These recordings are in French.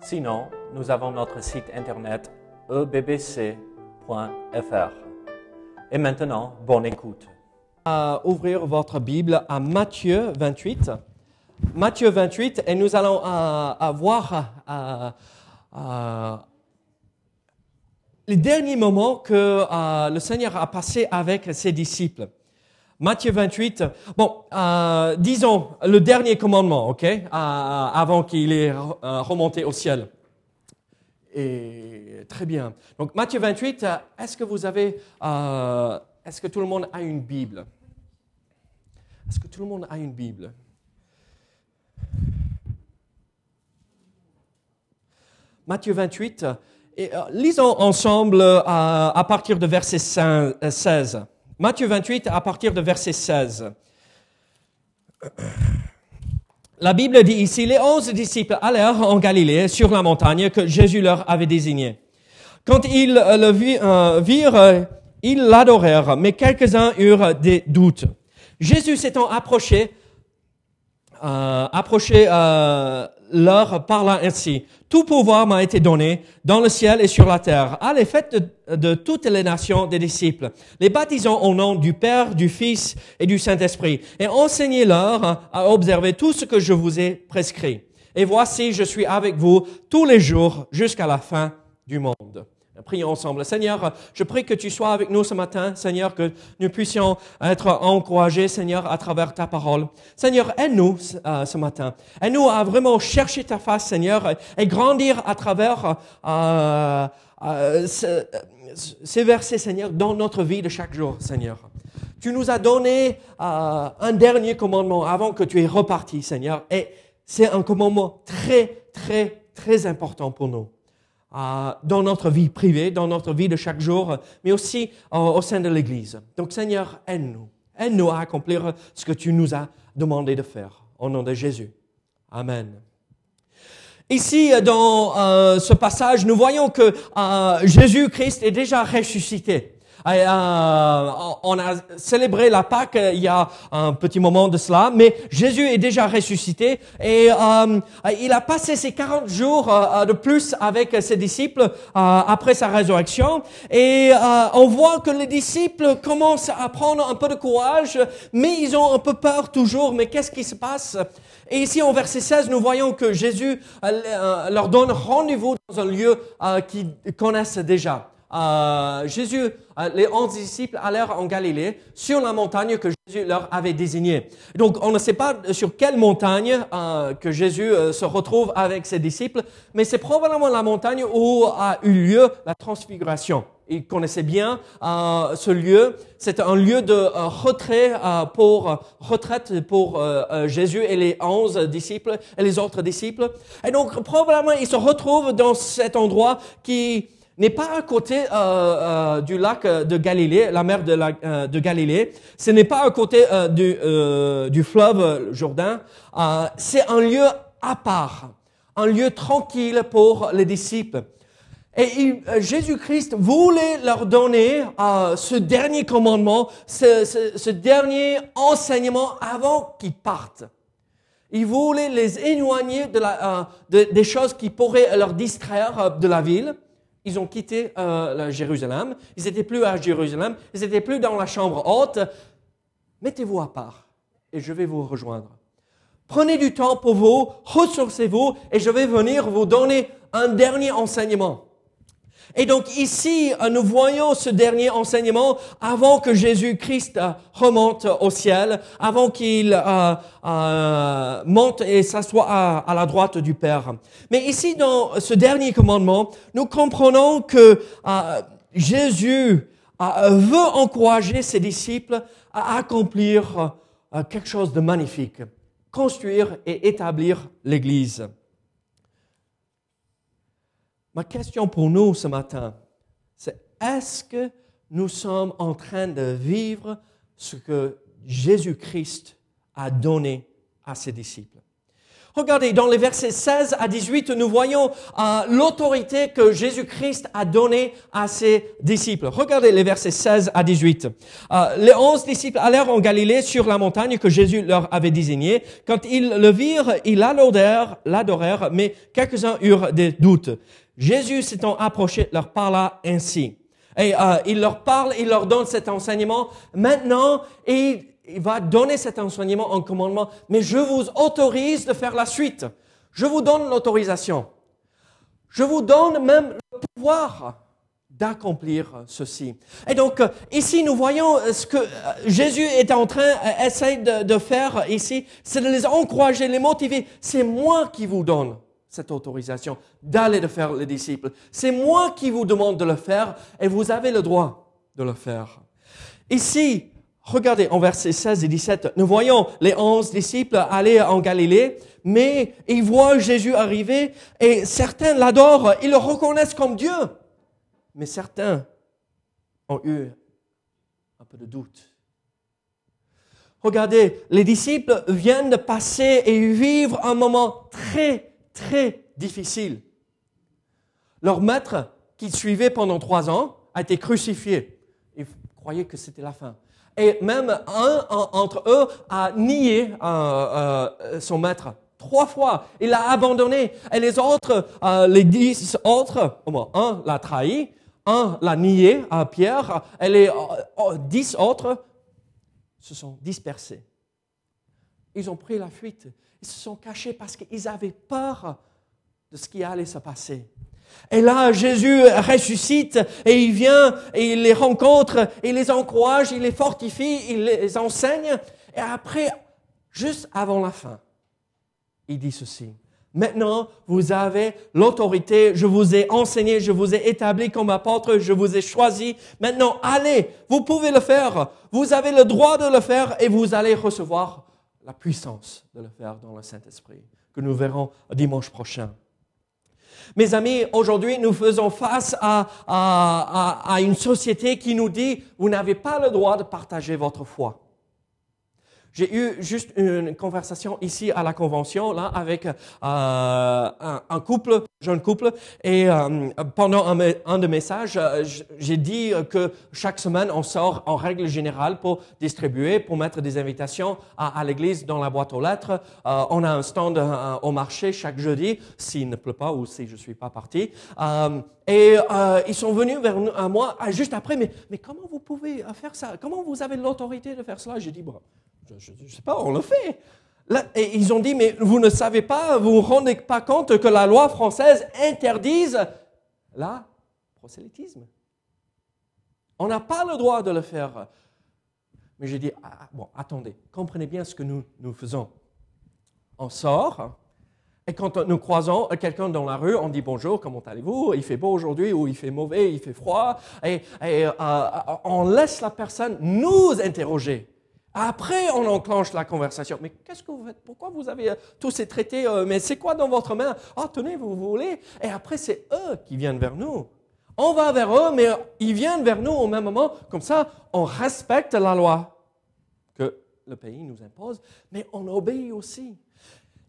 Sinon, nous avons notre site internet ebbc.fr. Et maintenant, bonne écoute. à ouvrir votre Bible à Matthieu 28. Matthieu 28, et nous allons euh, euh, voir euh, euh, les derniers moments que le Seigneur a passé avec ses disciples. Matthieu 28, bon, euh, disons le dernier commandement, ok, euh, avant qu'il est euh, remonté au ciel. Et très bien. Donc Matthieu 28, euh, est-ce que vous avez, est-ce que tout le monde a une Bible? Est-ce que tout le monde a une Bible? Matthieu 28, et, lisons ensemble à partir de verset 5, euh, 16. Matthieu 28 à partir de verset 16. La Bible dit ici, les onze disciples allèrent en Galilée sur la montagne que Jésus leur avait désignée. Quand ils le euh, virent, ils l'adorèrent, mais quelques-uns eurent des doutes. Jésus s'étant approché, euh, approché euh, leur parla ainsi. Tout pouvoir m'a été donné dans le ciel et sur la terre. Allez, faites de, de toutes les nations des disciples, les baptisant au nom du Père, du Fils et du Saint-Esprit, et enseignez-leur à observer tout ce que je vous ai prescrit. Et voici, je suis avec vous tous les jours jusqu'à la fin du monde. Prions ensemble. Seigneur, je prie que tu sois avec nous ce matin, Seigneur, que nous puissions être encouragés, Seigneur, à travers ta parole. Seigneur, aide-nous euh, ce matin. Aide-nous à vraiment chercher ta face, Seigneur, et grandir à travers euh, euh, ce- ces versets, Seigneur, dans notre vie de chaque jour, Seigneur. Tu nous as donné euh, un dernier commandement avant que tu es reparti, Seigneur, et c'est un commandement très, très, très important pour nous dans notre vie privée, dans notre vie de chaque jour, mais aussi euh, au sein de l'Église. Donc Seigneur, aide-nous. Aide-nous à accomplir ce que tu nous as demandé de faire. Au nom de Jésus. Amen. Ici, euh, dans euh, ce passage, nous voyons que Jésus-Christ est déjà ressuscité. Euh, on a célébré la Pâque euh, il y a un petit moment de cela, mais Jésus est déjà ressuscité et euh, il a passé ces 40 jours de plus avec ses disciples après sa résurrection et on voit que les disciples commencent à prendre un peu de courage, mais ils ont un peu peur toujours. Mais qu'est-ce qui se passe? Et ici, en verset 16, nous voyons que Jésus leur donne rendez-vous dans un lieu qu'ils connaissent déjà. Euh, Jésus, euh, les onze disciples allèrent en Galilée sur la montagne que Jésus leur avait désignée. Donc, on ne sait pas sur quelle montagne euh, que Jésus euh, se retrouve avec ses disciples, mais c'est probablement la montagne où a eu lieu la transfiguration. Ils connaissaient bien ce lieu. C'était un lieu de retrait pour retraite pour Jésus et les onze disciples et les autres disciples. Et donc probablement ils se retrouvent dans cet endroit qui n'est pas à côté euh, euh, du lac euh, de Galilée, la mer de, la, euh, de Galilée. Ce n'est pas à côté euh, du, du fleuve Jourdain. C'est un lieu à part, un lieu tranquille pour les disciples. Et Jésus-Christ voulait leur donner ce dernier commandement, ce, ce- ce dernier enseignement avant qu'ils partent. Il voulait les éloigner de la, euh, de- des choses qui pourraient leur distraire de la ville. Ils ont quitté euh, Jérusalem. Ils n'étaient plus à Jérusalem. Ils n'étaient plus dans la chambre haute. Mettez-vous à part et je vais vous rejoindre. Prenez du temps pour vous, ressourcez-vous et je vais venir vous donner un dernier enseignement. Et donc ici, euh, nous voyons ce dernier enseignement avant que Jésus-Christ euh, remonte au ciel, avant qu'il euh, monte et s'assoie à, la droite du Père. Mais ici, dans ce dernier commandement, nous comprenons que Jésus veut encourager ses disciples à accomplir quelque chose de magnifique, construire et établir l'Église. Ma question pour nous ce matin, c'est est-ce que nous sommes en train de vivre ce que Jésus-Christ a donné à ses disciples? Regardez, dans les versets 16 à 18, nous voyons euh, l'autorité que Jésus-Christ a donnée à ses disciples. Regardez les versets 16 à 18. Euh, les onze disciples allèrent en Galilée sur la montagne que Jésus leur avait désignée. Quand ils le virent, ils l'adorèrent, l'adorèrent, mais quelques-uns eurent des doutes. Jésus s'étant approché leur parla ainsi. Et euh, il leur parle, il leur donne cet enseignement. Maintenant, il va donner cet enseignement en commandement, mais je vous autorise de faire la suite. Je vous donne l'autorisation. Je vous donne même le pouvoir d'accomplir ceci. Et donc, euh, ici, nous voyons euh, ce que euh, Jésus est en train, essaye de, de faire ici, c'est de les encourager, les motiver. C'est moi qui vous donne cette autorisation d'aller de faire les disciples. C'est moi qui vous demande de le faire et vous avez le droit de le faire. Ici, Regardez en versets 16 et 17, nous voyons les onze disciples aller en Galilée, mais ils voient Jésus arriver et certains l'adorent, ils le reconnaissent comme Dieu. Mais certains ont eu un peu de doute. Regardez, les disciples viennent de passer et vivre un moment très, très difficile. Leur maître, qu'ils suivaient pendant trois ans, a été crucifié. Ils croyaient que c'était la fin et même un, entre eux a nié euh, euh, son maître. Trois fois, il l'a abandonné. Et les autres, euh, les dix autres, un l'a trahi, un l'a nié à Pierre, et les dix autres se sont dispersés. Ils ont pris la fuite. Ils se sont cachés parce qu'ils avaient peur de ce qui allait se passer. Et là, Jésus ressuscite et il vient et il les rencontre, il les encourage, il les fortifie, il les enseigne. Et après, juste avant la fin, il dit ceci. Maintenant, vous avez l'autorité, je vous ai enseigné, je vous ai établi comme apôtre, je vous ai choisi. Maintenant, allez, vous pouvez le faire. Vous avez le droit de le faire et vous allez recevoir la puissance de le faire dans le Saint-Esprit, que nous verrons dimanche prochain. Mes amis, aujourd'hui, nous faisons face à, à, à, une société qui nous dit, vous n'avez pas le droit de partager votre foi. J'ai eu juste une conversation ici à la convention là avec euh, un, couple, jeune couple, et euh, pendant un, de mes messages, euh, j'ai dit que chaque semaine on sort en règle générale pour distribuer, pour mettre des invitations à, l'église dans la boîte aux lettres. On a un stand au marché chaque jeudi, s'il ne pleut pas ou si je suis pas parti. et ils sont venus vers moi juste après, mais, mais comment vous pouvez faire ça? Comment vous avez l'autorité de faire cela? J'ai dit, bon, je ne sais pas, on le fait. et ils ont dit, mais vous ne savez pas, vous ne vous rendez pas compte que la loi française interdise la prosélytisme. On n'a pas le droit de le faire. Mais j'ai dit, ah, ah, bon, attendez, comprenez bien ce que nous, nous faisons. On sort, et quand nous croisons quelqu'un dans la rue, on dit bonjour, comment allez-vous? Il fait beau aujourd'hui ou il fait mauvais, il fait froid. Et, euh, on laisse la personne nous interroger. Après, on enclenche la conversation. Mais qu'est-ce que vous faites? Pourquoi vous avez euh, tous ces traités euh, Mais c'est quoi dans votre main? Ah, tenez, vous, voulez? Et après, c'est eux qui viennent vers nous. On va vers eux, mais ils viennent vers nous au même moment. Comme ça, on respecte la loi que le pays nous impose, mais on obéit aussi.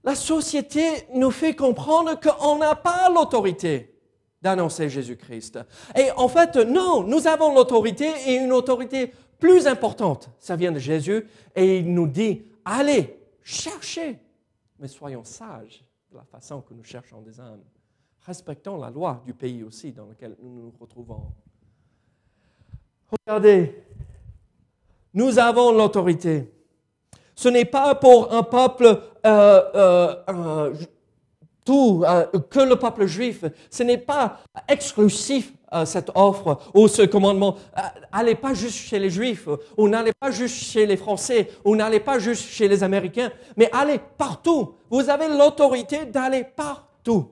La société nous fait comprendre qu'on n'a pas l'autorité d'annoncer Jésus-Christ. Et en fait, non, nous avons l'autorité et une autorité plus importante. Ça vient de Jésus et il nous dit, allez, cherchez, mais soyons sages de la façon que nous cherchons des âmes. Respectons la loi du pays aussi dans lequel nous nous retrouvons. Regardez, nous avons l'autorité. Ce n'est pas pour un peuple euh, euh, tout, euh, que le peuple juif. Ce n'est pas exclusif euh, cette offre ou ce commandement. Euh, allez pas juste chez les Juifs, ou n'allez pas juste chez les Français, ou n'allez pas juste chez les Américains, mais allez partout. Vous avez l'autorité d'aller partout.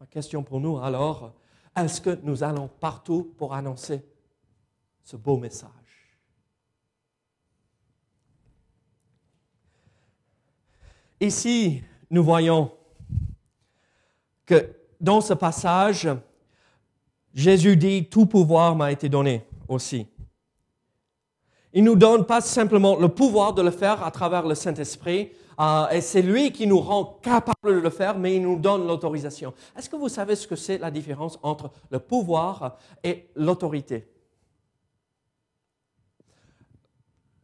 Ma question pour nous alors, est-ce que nous allons partout pour annoncer ce beau message? Ici, nous voyons que dans ce passage, Jésus dit, tout pouvoir m'a été donné aussi. Il nous donne pas simplement le pouvoir de le faire à travers le Saint-Esprit, euh, et c'est lui qui nous rend capable de le faire, mais il nous donne l'autorisation. Est-ce que vous savez ce que c'est la différence entre le pouvoir et l'autorité?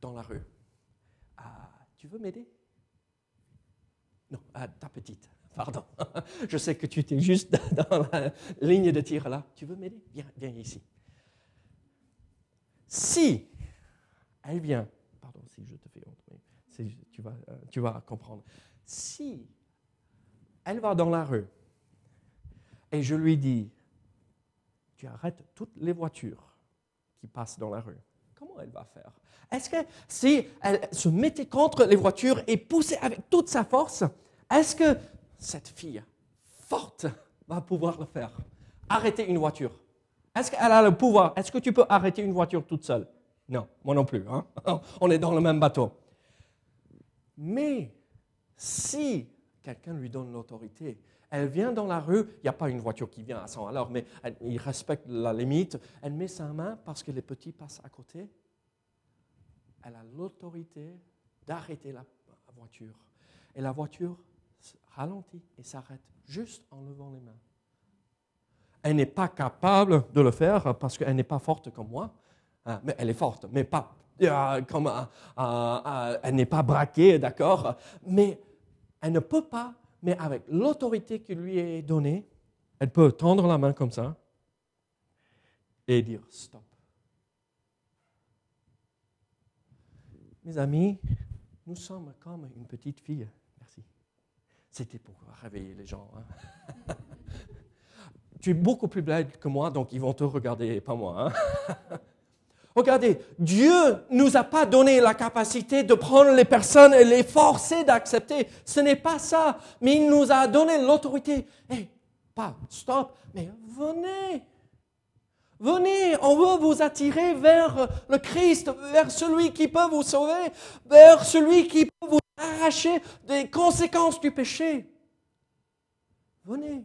Dans la rue. Ah, tu veux m'aider? Non, ah, ta petite. Pardon. Je sais que tu étais juste dans la ligne de tir là. Tu veux m'aider? Viens, viens ici. Si elle vient, pardon si je te fais honte, mais tu, vas, euh, tu vas comprendre. Si elle va dans la rue et je lui dis, tu arrêtes toutes les voitures qui passent dans la rue, comment elle va faire? Est-ce que si elle se mettait contre les voitures et poussait avec toute sa force, est-ce que cette fille forte va pouvoir le faire Arrêter une voiture. Est-ce qu'elle a le pouvoir? Est-ce que tu peux arrêter une voiture toute seule? Non, moi non plus. Hein? On est dans le même bateau. Mais si quelqu'un lui donne l'autorité, elle vient dans la rue, il n'y a pas une voiture qui vient à 100 alors, mais il respecte la limite, elle met sa main parce que les petits passent à côté. Elle a l'autorité d'arrêter la voiture. Et la voiture ralentit et s'arrête juste en levant les mains. Elle n'est pas capable de le faire parce qu'elle n'est pas forte comme moi, hein, mais elle est forte, mais pas euh, comme euh, euh, elle n'est pas braquée, d'accord, mais elle ne peut pas, mais avec l'autorité qui lui est donnée, elle peut tendre la main comme ça et dire stop. Mes amis, nous sommes comme une petite fille c'était pour réveiller les gens. Hein. tu es beaucoup plus belle que moi, donc ils vont te regarder, pas moi. Hein. Regardez, Dieu nous a pas donné la capacité de prendre les personnes et les forcer d'accepter. Ce n'est pas ça. Mais il nous a donné l'autorité. Eh, pas stop, mais venez. Venez, on veut vous attirer vers le Christ, vers celui qui peut vous sauver, vers celui qui peut vous arracher des conséquences du péché. Venez.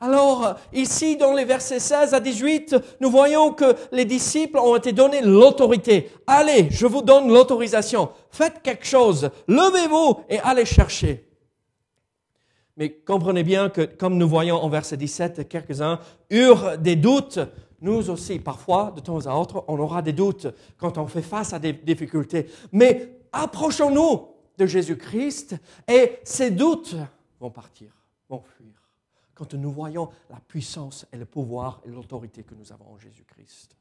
Alors, ici, dans les versets 16 à 18, nous voyons que les disciples ont été donnés l'autorité. Allez, je vous donne l'autorisation. Faites quelque chose. Levez-vous et allez chercher. Mais comprenez bien que, comme nous voyons en verset 17, quelques-uns eurent des doutes. Nous aussi, parfois, de temps à autre, on aura des doutes quand on fait face à des difficultés. Mais approchons-nous de Jésus-Christ et ces doutes vont partir, vont fuir. Quand nous voyons la puissance et le pouvoir et l'autorité que nous avons en Jésus-Christ.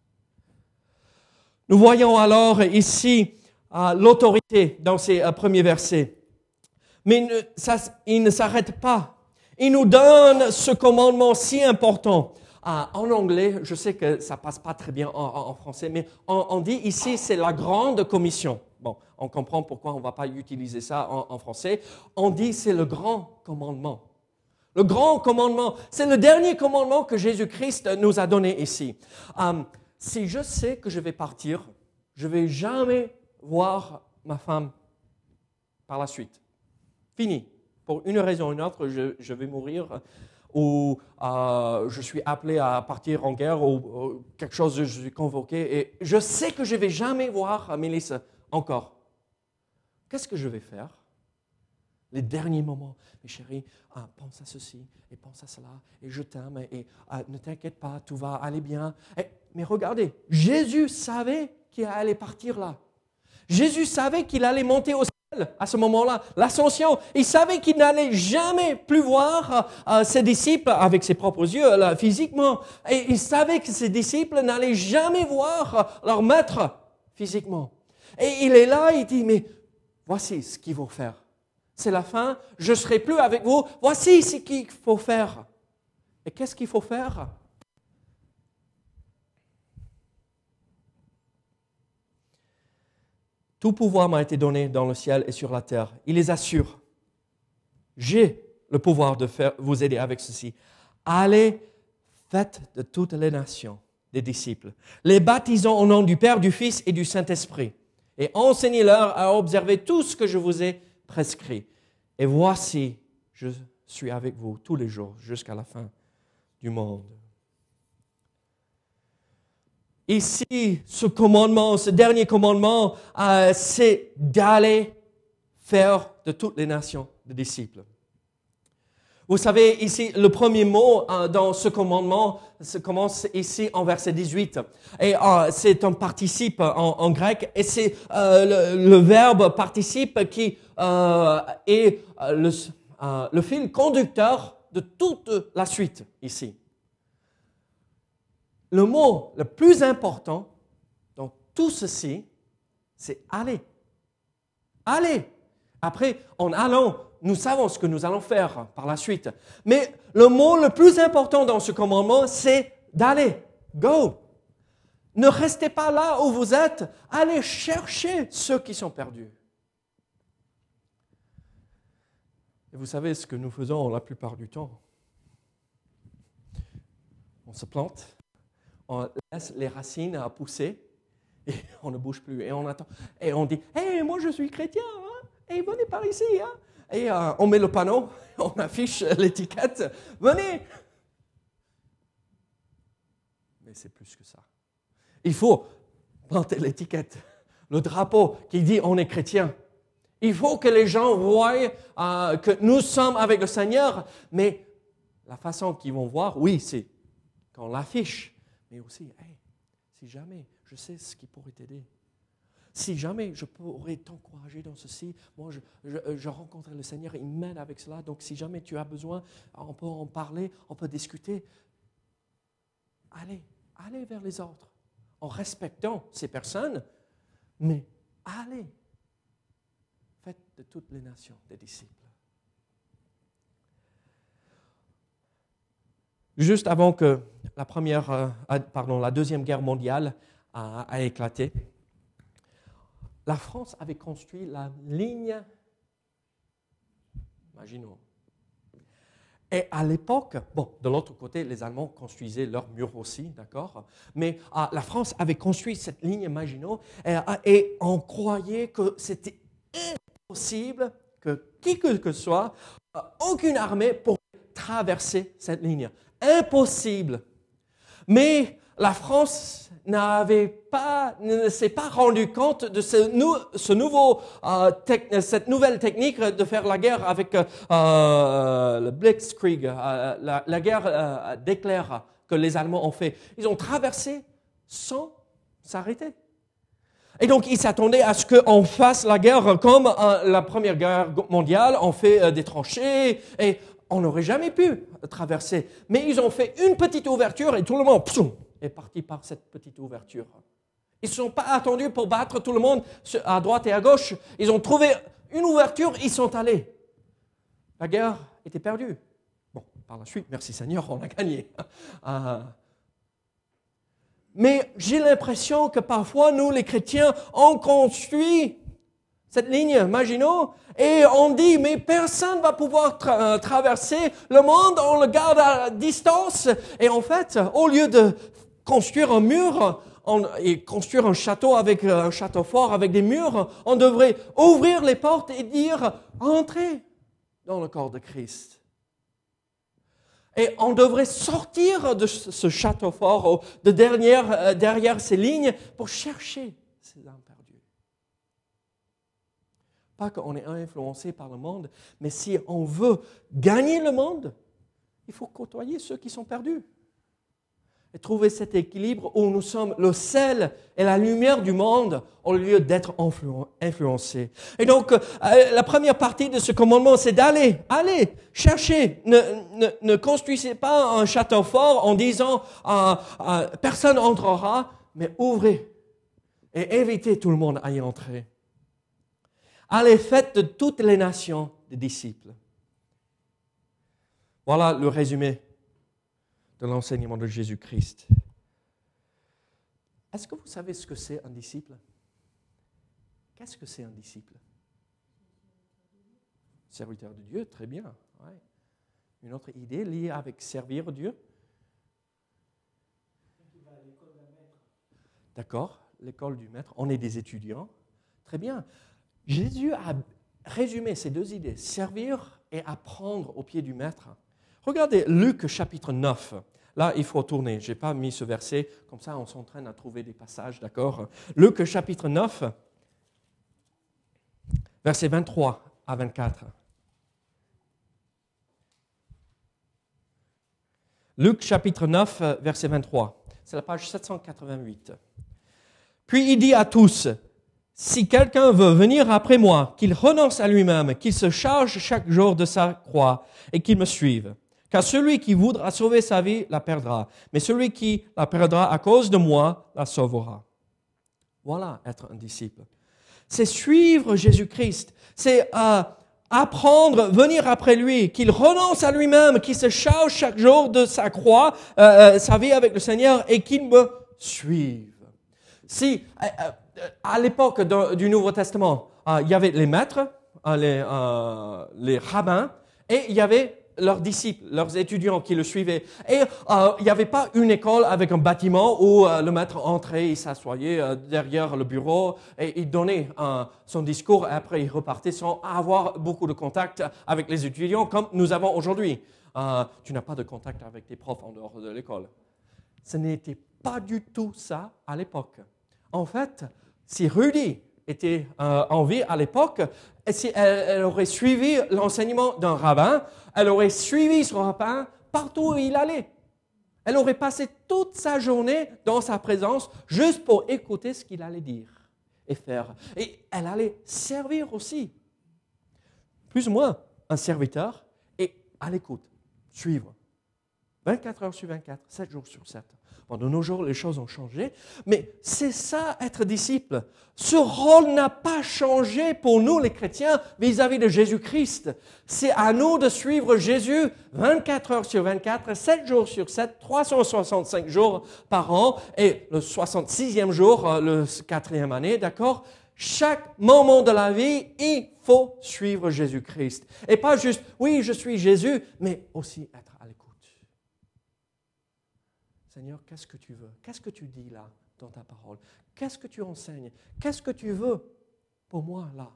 Nous voyons alors ici euh, l'autorité dans ces euh, premiers versets. Mais il ne s'arrête pas. Il nous donne ce commandement si important. Ah, en anglais, je sais que ça passe pas très bien en, français, mais on, dit ici c'est la grande commission. On comprend pourquoi on ne va pas utiliser ça en, français. On dit c'est le grand commandement. Le grand commandement, c'est le dernier commandement que Jésus-Christ nous a donné ici. Um, si je sais que je vais partir, je vais jamais voir ma femme par la suite. Fini. Pour une raison ou une autre, je, vais mourir ou euh, je suis appelé à partir en guerre ou, quelque chose, je suis convoqué et je sais que je ne vais jamais voir Mélissa encore. Qu'est-ce que je vais faire? Les derniers moments, mes chéris, ah, pense à ceci et pense à cela et je t'aime et, ah, ne t'inquiète pas, tout va aller bien. mais regardez, Jésus savait qu'il allait partir là. Jésus savait qu'il allait monter au à ce moment-là, l'ascension. Il savait qu'il n'allait jamais plus voir euh, ses disciples avec ses propres yeux, physiquement. Et il savait que ses disciples n'allaient jamais voir leur maître physiquement. Et il est là, il dit, mais voici ce qu'il faut faire. C'est la fin, je ne serai plus avec vous. Voici ce qu'il faut faire. Et qu'est-ce qu'il faut faire? Tout pouvoir m'a été donné dans le ciel et sur la terre. Il les assure. J'ai le pouvoir de vous aider avec ceci. Allez, faites de toutes les nations des disciples, les baptisant au nom du Père, du Fils et du Saint-Esprit, et enseignez-leur à observer tout ce que je vous ai prescrit. Et voici, je suis avec vous tous les jours jusqu'à la fin du monde. Ici, ce commandement, ce dernier commandement, euh, c'est d'aller faire de toutes les nations des disciples. Vous savez, ici, le premier mot euh, dans ce commandement commence ici en verset 18. Et euh, c'est un participe en, grec, et c'est le, verbe participe qui est le, le fil conducteur de toute la suite ici le mot le plus important dans tout ceci, c'est aller. Aller. Après, en allant, nous savons ce que nous allons faire par la suite. Mais le mot le plus important dans ce commandement, c'est d'aller. Go. Ne restez pas là où vous êtes. Allez chercher ceux qui sont perdus. Et vous savez ce que nous faisons la plupart du temps? On se plante, on laisse les racines à pousser et on ne bouge plus. Et on attend. Et on dit Hé, moi je suis chrétien, hein? venez par ici. Hein? Et euh, on met le panneau, on affiche l'étiquette. Venez. Mais c'est plus que ça. Il faut planter l'étiquette, le drapeau qui dit on est chrétien. Il faut que les gens voient euh, que nous sommes avec le Seigneur, mais la façon qu'ils vont voir, oui, c'est qu'on l'affiche. Mais aussi, si jamais je sais ce qui pourrait t'aider, si jamais je pourrais t'encourager dans ceci, moi je, je, rencontre le Seigneur, il m'aide avec cela. Donc si jamais tu as besoin, on peut en parler, on peut discuter. Allez, allez vers les autres en respectant ces personnes, mais allez. Faites de toutes les nations des disciples. Juste avant que la, première, euh, pardon, la Deuxième Guerre mondiale a, éclaté, la France avait construit la ligne Maginot. Et à l'époque, bon, de l'autre côté, les Allemands construisaient leurs murs aussi, d'accord Mais ah, la France avait construit cette ligne Maginot et, ah, et on croyait que c'était impossible que qui que ce soit, euh, aucune armée pourrait traverser cette ligne. Impossible. Mais la France n'avait pas, ne s'est pas rendu compte de ce, ce nouveau, euh, cette nouvelle technique de faire la guerre avec euh, euh le Blitzkrieg, euh, la, la, guerre euh, d'éclair que les Allemands ont fait. Ils ont traversé sans s'arrêter. Et donc, ils s'attendaient à ce qu'on fasse la guerre comme la Première Guerre mondiale. On fait des tranchées et on n'aurait jamais pu traverser. Mais ils ont fait une petite ouverture et tout le monde est parti par cette petite ouverture. Ils ne sont pas attendus pour battre tout le monde à droite et à gauche. Ils ont trouvé une ouverture, ils sont allés. La guerre était perdue. Bon, par la suite, merci Seigneur, on a gagné. Ah. Mais j'ai l'impression que parfois, nous, les chrétiens, on construit cette ligne Maginot, et on dit, mais personne va pouvoir euh, traverser le monde, on le garde à distance. Et en fait, au lieu de construire un mur et construire un château avec euh, un château fort avec des murs, on devrait ouvrir les portes et dire, entrez dans le corps de Christ. Et on devrait sortir de ce château fort, de derrière, euh, derrière ces lignes, pour chercher ces âmes pas qu'on est influencé par le monde, mais si on veut gagner le monde, il faut côtoyer ceux qui sont perdus. Et trouver cet équilibre où nous sommes le sel et la lumière du monde au lieu d'être influencés. Et donc, euh, la première partie de ce commandement, c'est d'aller, aller, chercher. Ne, ne, ne, construisez pas un château fort en disant euh, euh, personne entrera, mais ouvrez et invitez tout le monde à y entrer. Allez, faites de toutes les nations des disciples. Voilà le résumé l'enseignement de Jésus-Christ. Est-ce que vous savez ce que c'est un disciple? Qu'est-ce que c'est un disciple? Serviteur de Dieu, très bien. Une autre idée liée avec servir Dieu? D'accord, l'école du maître. On est des étudiants. Très bien. Jésus a résumé ces deux idées, servir et apprendre au pied du Maître. Regardez Luc chapitre 9. Là, il faut tourner. Je n'ai pas mis ce verset, comme ça on s'entraîne à trouver des passages, d'accord? Luc chapitre 9, verset 23 à 24. Luc chapitre 9, verset 23. C'est la page 788. Puis il dit à tous, si quelqu'un veut venir après moi, qu'il renonce à lui-même, qu'il se charge chaque jour de sa croix et qu'il me suive. Car celui qui voudra sauver sa vie la perdra, mais celui qui la perdra à cause de moi la sauvera. Voilà être un disciple. C'est suivre Jésus-Christ. C'est euh, apprendre, venir après lui, qu'il renonce à lui-même, qu'il se charge chaque jour de sa croix, euh, euh, sa vie avec le Seigneur et qu'il me suive. Si à l'époque du Nouveau Testament, il y avait les maîtres, les, les rabbins, et il y avait leurs disciples, leurs étudiants qui le suivaient. Et euh, il n'y avait pas une école avec un bâtiment où euh, le maître entrait, il s'assoyait euh, derrière le bureau et il donnait son discours et après il repartait sans avoir beaucoup de contact avec les étudiants comme nous avons aujourd'hui. tu n'as pas de contact avec tes profs en dehors de l'école. Ce n'était pas du tout ça à l'époque. En fait, si Rudy était en vie à l'époque, si elle aurait suivi l'enseignement d'un rabbin, elle aurait suivi son rabbin partout où il allait. Elle aurait passé toute sa journée dans sa présence juste pour écouter ce qu'il allait dire et faire. Et elle allait servir aussi. Plus ou moins un serviteur et à l'écoute, suivre. 24 heures sur 24, 7 jours sur 7. Bon, de nos jours, les choses ont changé, mais c'est ça être disciple. Ce rôle n'a pas changé pour nous, les chrétiens, vis-à-vis de Jésus-Christ. C'est à nous de suivre Jésus 24 heures sur 24, 7 jours sur 7, 365 jours par an, et le 66e jour, euh, le quatrième année, d'accord? Chaque moment de la vie, il faut suivre Jésus-Christ. Et pas juste, oui, je suis Jésus, mais aussi être Seigneur, qu'est-ce que tu veux? Qu'est-ce que tu dis là dans ta parole? Qu'est-ce que tu enseignes? Qu'est-ce que tu veux pour moi là?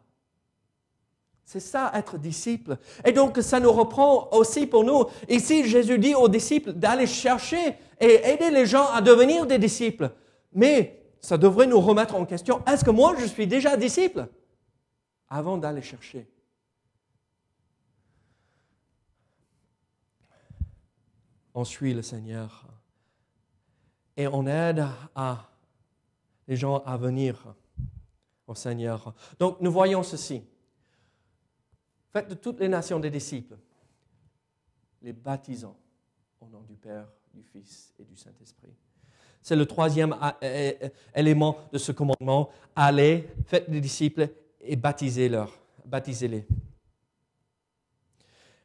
C'est ça être disciple. Et donc ça nous reprend aussi pour nous. Ici, Jésus dit aux disciples d'aller chercher et aider les gens à devenir des disciples. Mais ça devrait nous remettre en question. Est-ce que moi, je suis déjà disciple? Avant d'aller chercher On suit le Seigneur et on aide les gens à venir au Seigneur. Donc nous voyons ceci. Faites de toutes les nations des disciples, les baptisant au nom du Père, du Fils et du Saint-Esprit. C'est le troisième élément de ce commandement. Allez, faites des disciples et baptisez-les. Baptisez-les.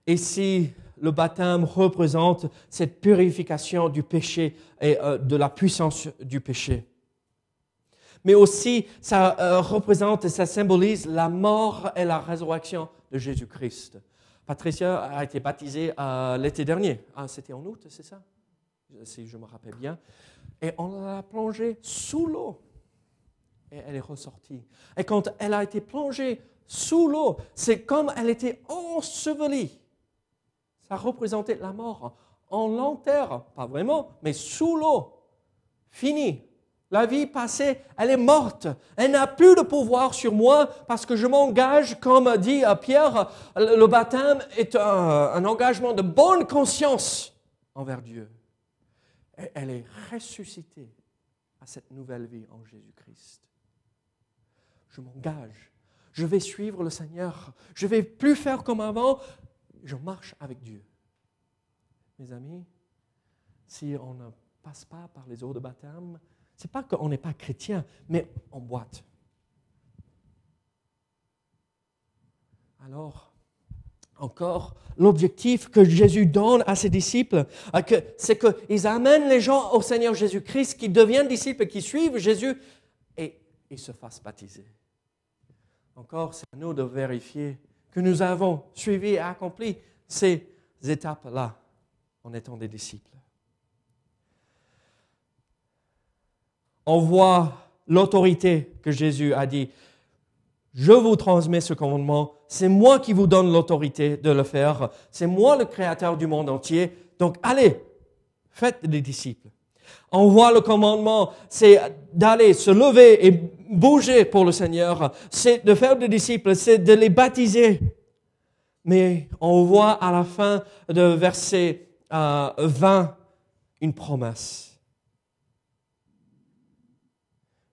Et si le baptême représente cette purification du péché et euh, de la puissance du péché. Mais aussi, ça euh, représente et ça symbolise la mort et la résurrection de Jésus-Christ. Patricia a été baptisée euh, l'été dernier. Ah, c'était en août, c'est ça? Si je me rappelle bien. Et on l'a plongée sous l'eau. Et elle est ressortie. Et quand elle a été plongée sous l'eau, c'est comme elle était ensevelie ça représentait la mort. On l'enterre, pas vraiment, mais sous l'eau. Fini. La vie passée, elle est morte. Elle n'a plus de pouvoir sur moi parce que je m'engage, comme dit Pierre, le baptême est un, engagement de bonne conscience envers Dieu. elle est ressuscitée à cette nouvelle vie en Jésus-Christ. Je m'engage. Je vais suivre le Seigneur. Je vais plus faire comme avant je marche avec Dieu. Mes amis, si on ne passe pas par les eaux de baptême, c'est pas qu'on n'est pas chrétien, mais on boite. Alors, encore, l'objectif que Jésus donne à ses disciples, euh, c'est qu'ils amènent les gens au Seigneur Jésus-Christ, qui deviennent disciples, qui suivent Jésus, et ils se fassent baptiser. Encore, c'est à nous de vérifier que nous avons suivi et accompli ces étapes-là en étant des disciples. On voit l'autorité que Jésus a dit. Je vous transmets ce commandement. C'est moi qui vous donne l'autorité de le faire. C'est moi le créateur du monde entier. Donc allez, faites des disciples. On voit le commandement, c'est d'aller se lever et bouger pour le Seigneur. C'est de faire des disciples, c'est de les baptiser. Mais on voit à la fin de verset 20 euh, une promesse.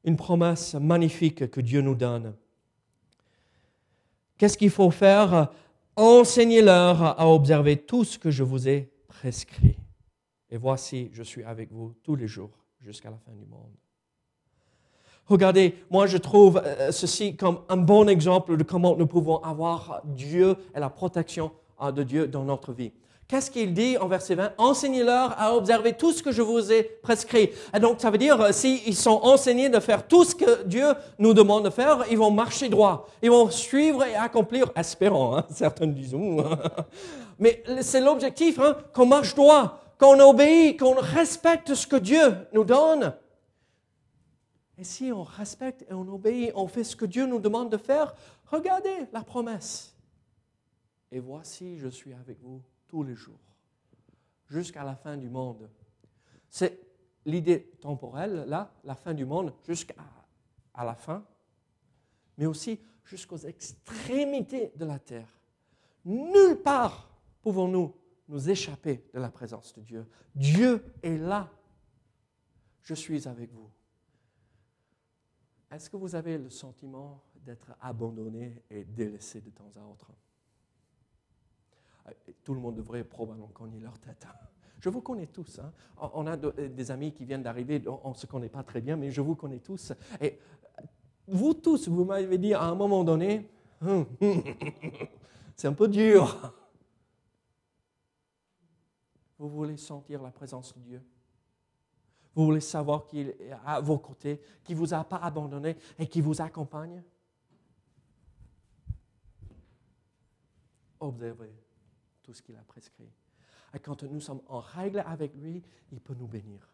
Une promesse magnifique que Dieu nous donne. Qu'est-ce qu'il faut faire? Enseignez-leur à observer tout ce que je vous ai prescrit. Et voici, je suis avec vous tous les jours jusqu'à la fin du monde. Regardez, moi je trouve euh, ceci comme un bon exemple de comment nous pouvons avoir Dieu et la protection euh, de Dieu dans notre vie. Qu'est-ce qu'il dit en verset 20 Enseignez-leur à observer tout ce que je vous ai prescrit. Et donc, ça veut dire, euh, s'ils sont enseignés de faire tout ce que Dieu nous demande de faire, ils vont marcher droit. Ils vont suivre et accomplir, espérons, hein, certains disent, mais c'est l'objectif, hein, qu'on marche droit, qu'on obéit, qu'on respecte ce que Dieu nous donne. Et si on respecte et on obéit, on fait ce que Dieu nous demande de faire, regardez la promesse. Et voici, je suis avec vous tous les jours, jusqu'à la fin du monde. C'est l'idée temporelle, là, la fin du monde, jusqu'à à la fin, mais aussi jusqu'aux extrémités de la terre. Nulle part pouvons-nous nous échapper de la présence de Dieu. Dieu est là. Je suis avec vous. Est-ce que vous avez le sentiment d'être abandonné et délaissé de temps à autre? Tout le monde devrait probablement connaître leur tête. Je vous connais tous. Hein. On a des amis qui viennent d'arriver, on ne se connaît pas très bien, mais je vous connais tous. Et vous tous, vous m'avez dit à un moment donné, c'est un peu dur. Vous voulez sentir la présence de Dieu. Vous voulez savoir qu'il est à vos côtés, qu'il ne vous a pas abandonné et qu'il vous accompagne. Observez ce qu'il a prescrit. Et quand nous sommes en règle avec lui, il peut nous bénir.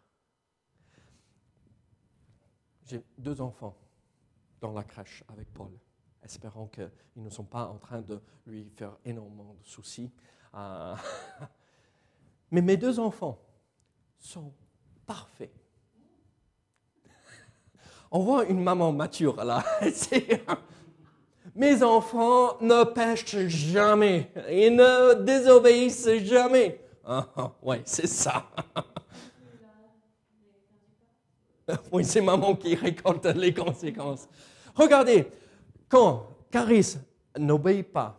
J'ai deux enfants dans la crèche avec Paul, espérant qu'ils ne sont pas en train de lui faire énormément de soucis. Euh, mais mes deux enfants sont parfaits. On voit une maman mature là. Mes enfants ne pêchent jamais. Ils ne désobéissent jamais. Ah, ah c'est ça. oui, c'est maman qui récolte les conséquences. Regardez, quand Caris n'obéit pas,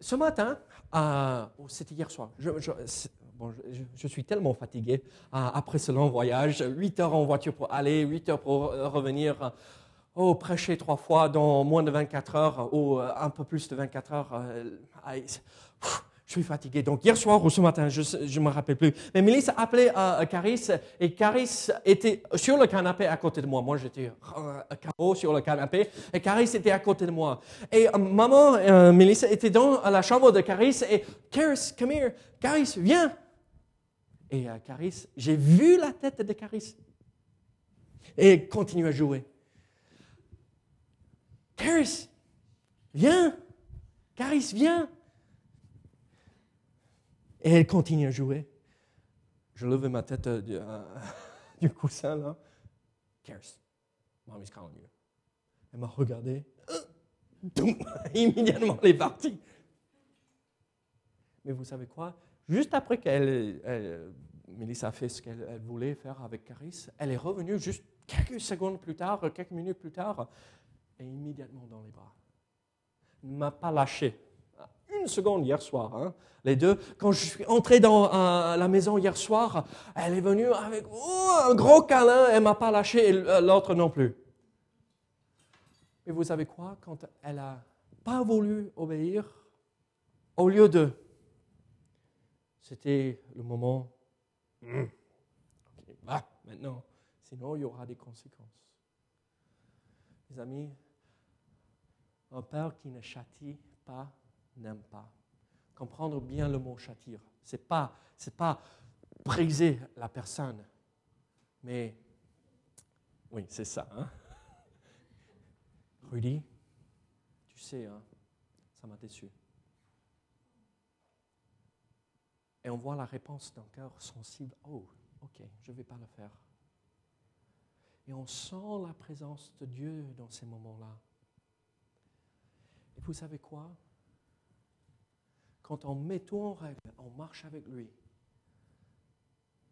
ce matin, euh, c'était hier soir, je, suis tellement fatigué euh, après ce long voyage, 8 heures en voiture pour aller, 8 heures pour revenir oh, prêcher trois fois dans moins de 24 heures ou euh, un peu plus de 24 heures, euh, je suis fatigué. Donc hier soir ou ce matin, je ne me rappelle plus. Mais Mélisse a appelé euh, Caris et Caris était sur le canapé à côté de moi. Moi, j'étais euh, sur le canapé et Caris était à côté de moi. Et maman, euh, Mélisse, était dans la chambre de Caris et Caris, come here. Caris, viens. Et Caris, j'ai vu la tête de Caris. Et continue à jouer. Caris, viens. Caris, viens. Et elle continue à jouer. Je levais ma tête euh, euh, du, coussin, là. Caris, mommy's calling you. Elle m'a regardé. Immédiatement, elle est partie. Mais vous savez quoi? Juste après qu'elle, Mélissa a fait ce qu'elle voulait faire avec Caris, elle est revenue juste quelques secondes plus tard, quelques minutes plus tard et immédiatement dans les bras. Ne m'a pas lâché. Une seconde hier soir, hein, les deux. Quand je suis entré dans la maison hier soir, elle est venue avec oh, un gros câlin, elle m'a pas lâché, et l'autre non plus. Et vous savez quoi? Quand elle n'a pas voulu obéir, au lieu de... C'était le moment... Hum, maintenant, sinon il y aura des conséquences. Les amis, un père qui ne châtie pas n'aime pas. Comprendre bien le mot châtir. Ce n'est pas, c'est pas briser la personne, mais oui, c'est ça. Hein? Rudy, tu sais, hein, ça m'a déçu. Et on voit la réponse d'un cœur sensible. Oh, ok, je ne vais pas le faire. Et on sent la présence de Dieu dans ces moments-là. Et vous savez quoi? Quand on met tout en règle, on marche avec lui,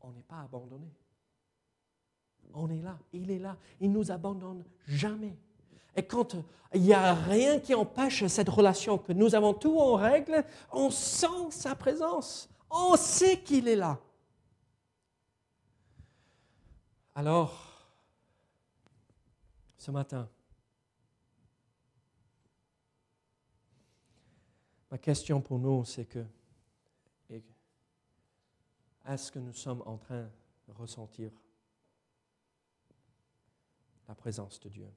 on n'est pas abandonné. On est là, il est là, il ne nous abandonne jamais. Et quand il n'y a rien qui empêche cette relation, que nous avons tout en règle, on sent sa présence, on sait qu'il est là. Alors, ce matin, ma question pour nous, c'est que est-ce que nous sommes en train de ressentir la présence de Dieu?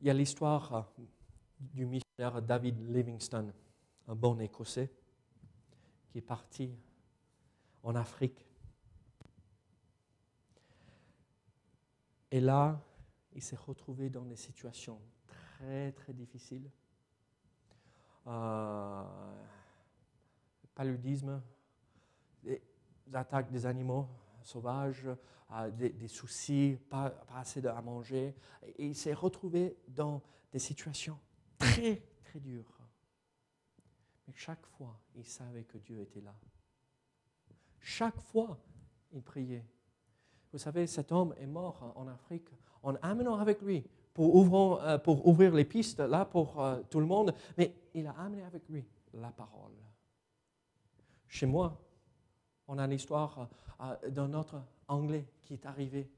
Il y a l'histoire du missionnaire David Livingstone, un bon Écossais, qui est parti en Afrique. Et là, il s'est retrouvé dans des situations très, très difficiles. Euh, paludisme, des attaques des animaux sauvages, euh, des, soucis, pas, pas assez à manger. Et il s'est retrouvé dans des situations très, très dures. Mais chaque fois, il savait que Dieu était là. Chaque fois, il priait. Vous savez, cet homme est mort en Afrique en amenant avec lui pour, euh, pour ouvrir les pistes là pour euh, tout le monde, mais il a amené avec lui la parole. Chez moi, on a l'histoire euh, d'un autre Anglais qui est arrivé.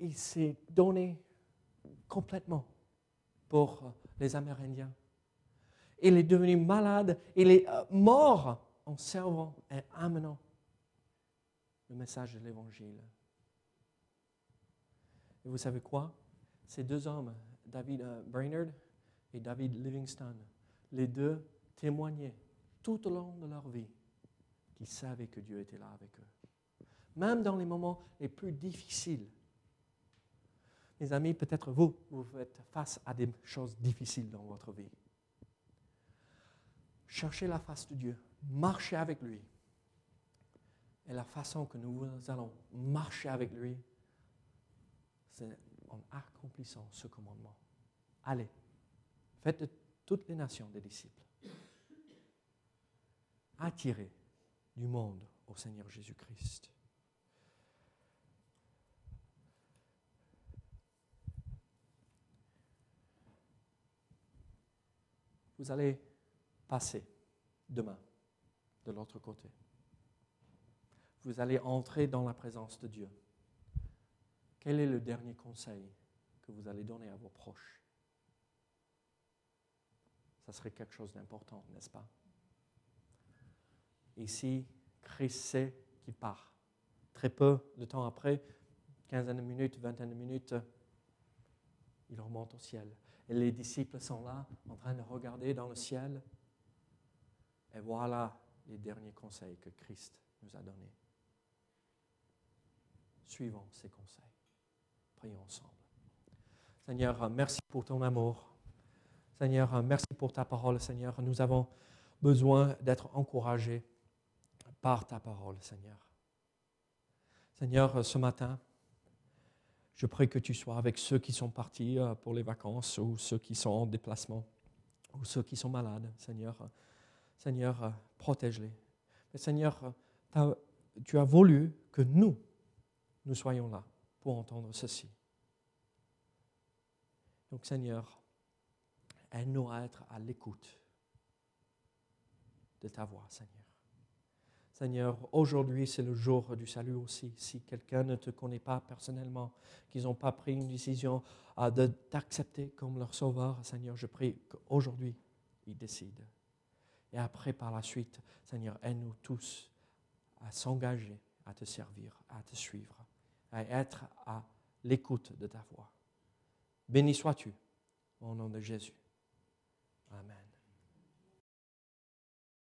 Il s'est donné complètement pour les Amérindiens. Il est devenu malade, il est mort en servant et amenant le message de l'Évangile. Et vous savez quoi? Ces deux hommes, David euh, Brainerd et David Livingstone, les deux témoignaient tout au long de leur vie qu'ils savaient que Dieu était là avec eux. Même dans les moments les plus difficiles. Mes amis, peut-être vous, vous faites face à des choses difficiles dans votre vie. Cherchez la face de Dieu, marchez avec lui. Et la façon que nous allons marcher avec lui, c'est en accomplissant ce commandement. Allez, faites de toutes les nations des disciples. Attirez du monde au Seigneur Jésus-Christ. Vous allez passer demain de l'autre côté. Vous allez entrer dans la présence de Dieu. Quel est le dernier conseil que vous allez donner à vos proches? Ça serait quelque chose d'important, n'est-ce pas? Ici, Christ sait qu'il part. Très peu de temps après, quinzaine de minutes, vingtaine de minutes, il remonte au ciel. Et les disciples sont là, en train de regarder dans le ciel. Et voilà les derniers conseils que Christ nous a donnés. Suivons ces conseils ensemble. Seigneur, merci pour ton amour. Seigneur, merci pour ta parole, Seigneur. Nous avons besoin d'être encouragés par ta parole, Seigneur. Seigneur, ce matin, je prie que tu sois avec ceux qui sont partis euh, pour les vacances ou ceux qui sont en déplacement ou ceux qui sont malades, Seigneur. Seigneur, protège-les. Mais Seigneur, tu as voulu que nous, nous soyons là pour entendre ceci. Donc Seigneur, aide-nous à être à l'écoute de ta voix, Seigneur. Seigneur, aujourd'hui c'est le jour du salut aussi. Si quelqu'un ne te connaît pas personnellement, qu'ils n'ont pas pris une décision euh, de t'accepter comme leur sauveur, Seigneur, je prie qu'aujourd'hui ils décident. Et après, par la suite, Seigneur, aide-nous tous à s'engager, à te servir, à te suivre à être à l'écoute de ta voix. Béni sois-tu au nom de Jésus. Amen.